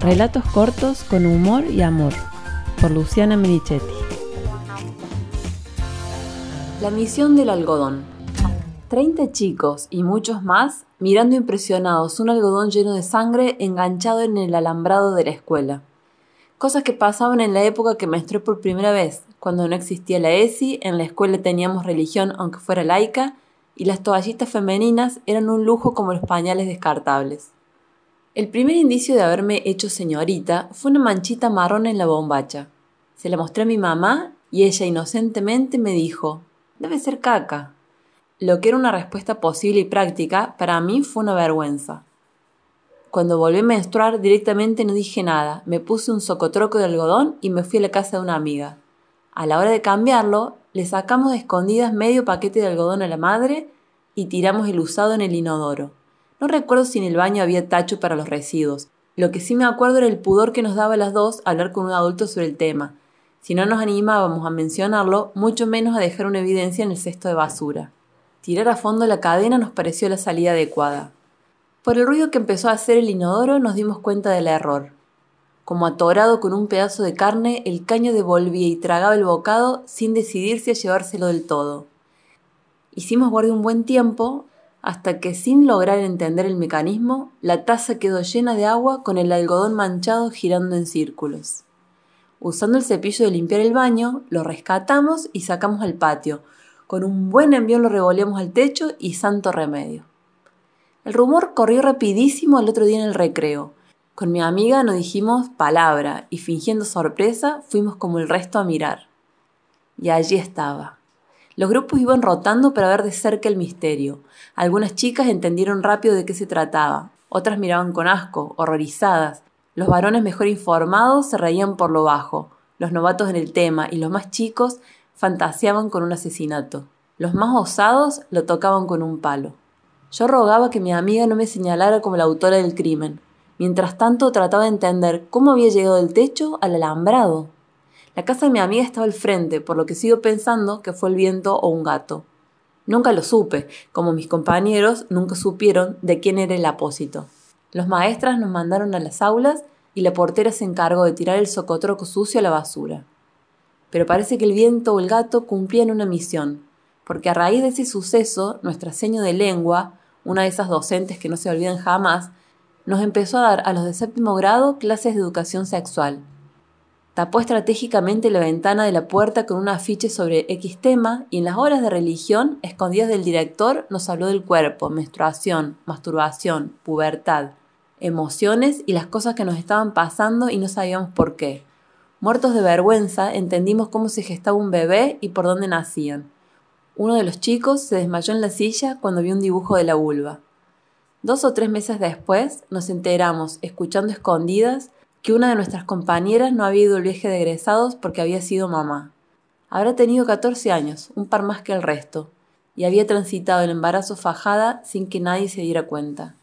Relatos cortos con humor y amor, por Luciana Merichetti. La misión del algodón. Treinta chicos y muchos más mirando impresionados un algodón lleno de sangre enganchado en el alambrado de la escuela. Cosas que pasaban en la época que menstrué por primera vez, cuando no existía la ESI, en la escuela teníamos religión aunque fuera laica, y las toallitas femeninas eran un lujo como los pañales descartables. El primer indicio de haberme hecho señorita fue una manchita marrón en la bombacha. Se la mostré a mi mamá y ella inocentemente me dijo, debe ser caca. Lo que era una respuesta posible y práctica, para mí fue una vergüenza. Cuando volví a menstruar directamente no dije nada, me puse un socotroco de algodón y me fui a la casa de una amiga. A la hora de cambiarlo, le sacamos de escondidas medio paquete de algodón a la madre y tiramos el usado en el inodoro. No recuerdo si en el baño había tacho para los residuos. Lo que sí me acuerdo era el pudor que nos daba a las dos hablar con un adulto sobre el tema. Si no nos animábamos a mencionarlo, mucho menos a dejar una evidencia en el cesto de basura. Tirar a fondo la cadena nos pareció la salida adecuada. Por el ruido que empezó a hacer el inodoro nos dimos cuenta del error. Como atorado con un pedazo de carne, el caño devolvía y tragaba el bocado sin decidirse a llevárselo del todo. Hicimos guardia un buen tiempo hasta que sin lograr entender el mecanismo, la taza quedó llena de agua con el algodón manchado girando en círculos. Usando el cepillo de limpiar el baño, lo rescatamos y sacamos al patio. Con un buen envión lo revolvemos al techo y santo remedio. El rumor corrió rapidísimo el otro día en el recreo. Con mi amiga nos dijimos palabra y fingiendo sorpresa fuimos como el resto a mirar. Y allí estaba, los grupos iban rotando para ver de cerca el misterio. Algunas chicas entendieron rápido de qué se trataba, otras miraban con asco, horrorizadas. Los varones mejor informados se reían por lo bajo, los novatos en el tema y los más chicos fantaseaban con un asesinato. Los más osados lo tocaban con un palo. Yo rogaba que mi amiga no me señalara como la autora del crimen. Mientras tanto trataba de entender cómo había llegado del techo al alambrado. La casa de mi amiga estaba al frente, por lo que sigo pensando que fue el viento o un gato. Nunca lo supe, como mis compañeros nunca supieron de quién era el apósito. Los maestras nos mandaron a las aulas y la portera se encargó de tirar el socotroco sucio a la basura. Pero parece que el viento o el gato cumplían una misión, porque a raíz de ese suceso, nuestra seño de lengua, una de esas docentes que no se olvidan jamás, nos empezó a dar a los de séptimo grado clases de educación sexual. Tapó estratégicamente la ventana de la puerta con un afiche sobre X tema y en las horas de religión, escondidas del director, nos habló del cuerpo, menstruación, masturbación, pubertad, emociones y las cosas que nos estaban pasando y no sabíamos por qué. Muertos de vergüenza, entendimos cómo se gestaba un bebé y por dónde nacían. Uno de los chicos se desmayó en la silla cuando vio un dibujo de la vulva. Dos o tres meses después nos enteramos, escuchando escondidas, que una de nuestras compañeras no había ido al viaje de egresados porque había sido mamá. Habrá tenido 14 años, un par más que el resto, y había transitado el embarazo fajada sin que nadie se diera cuenta.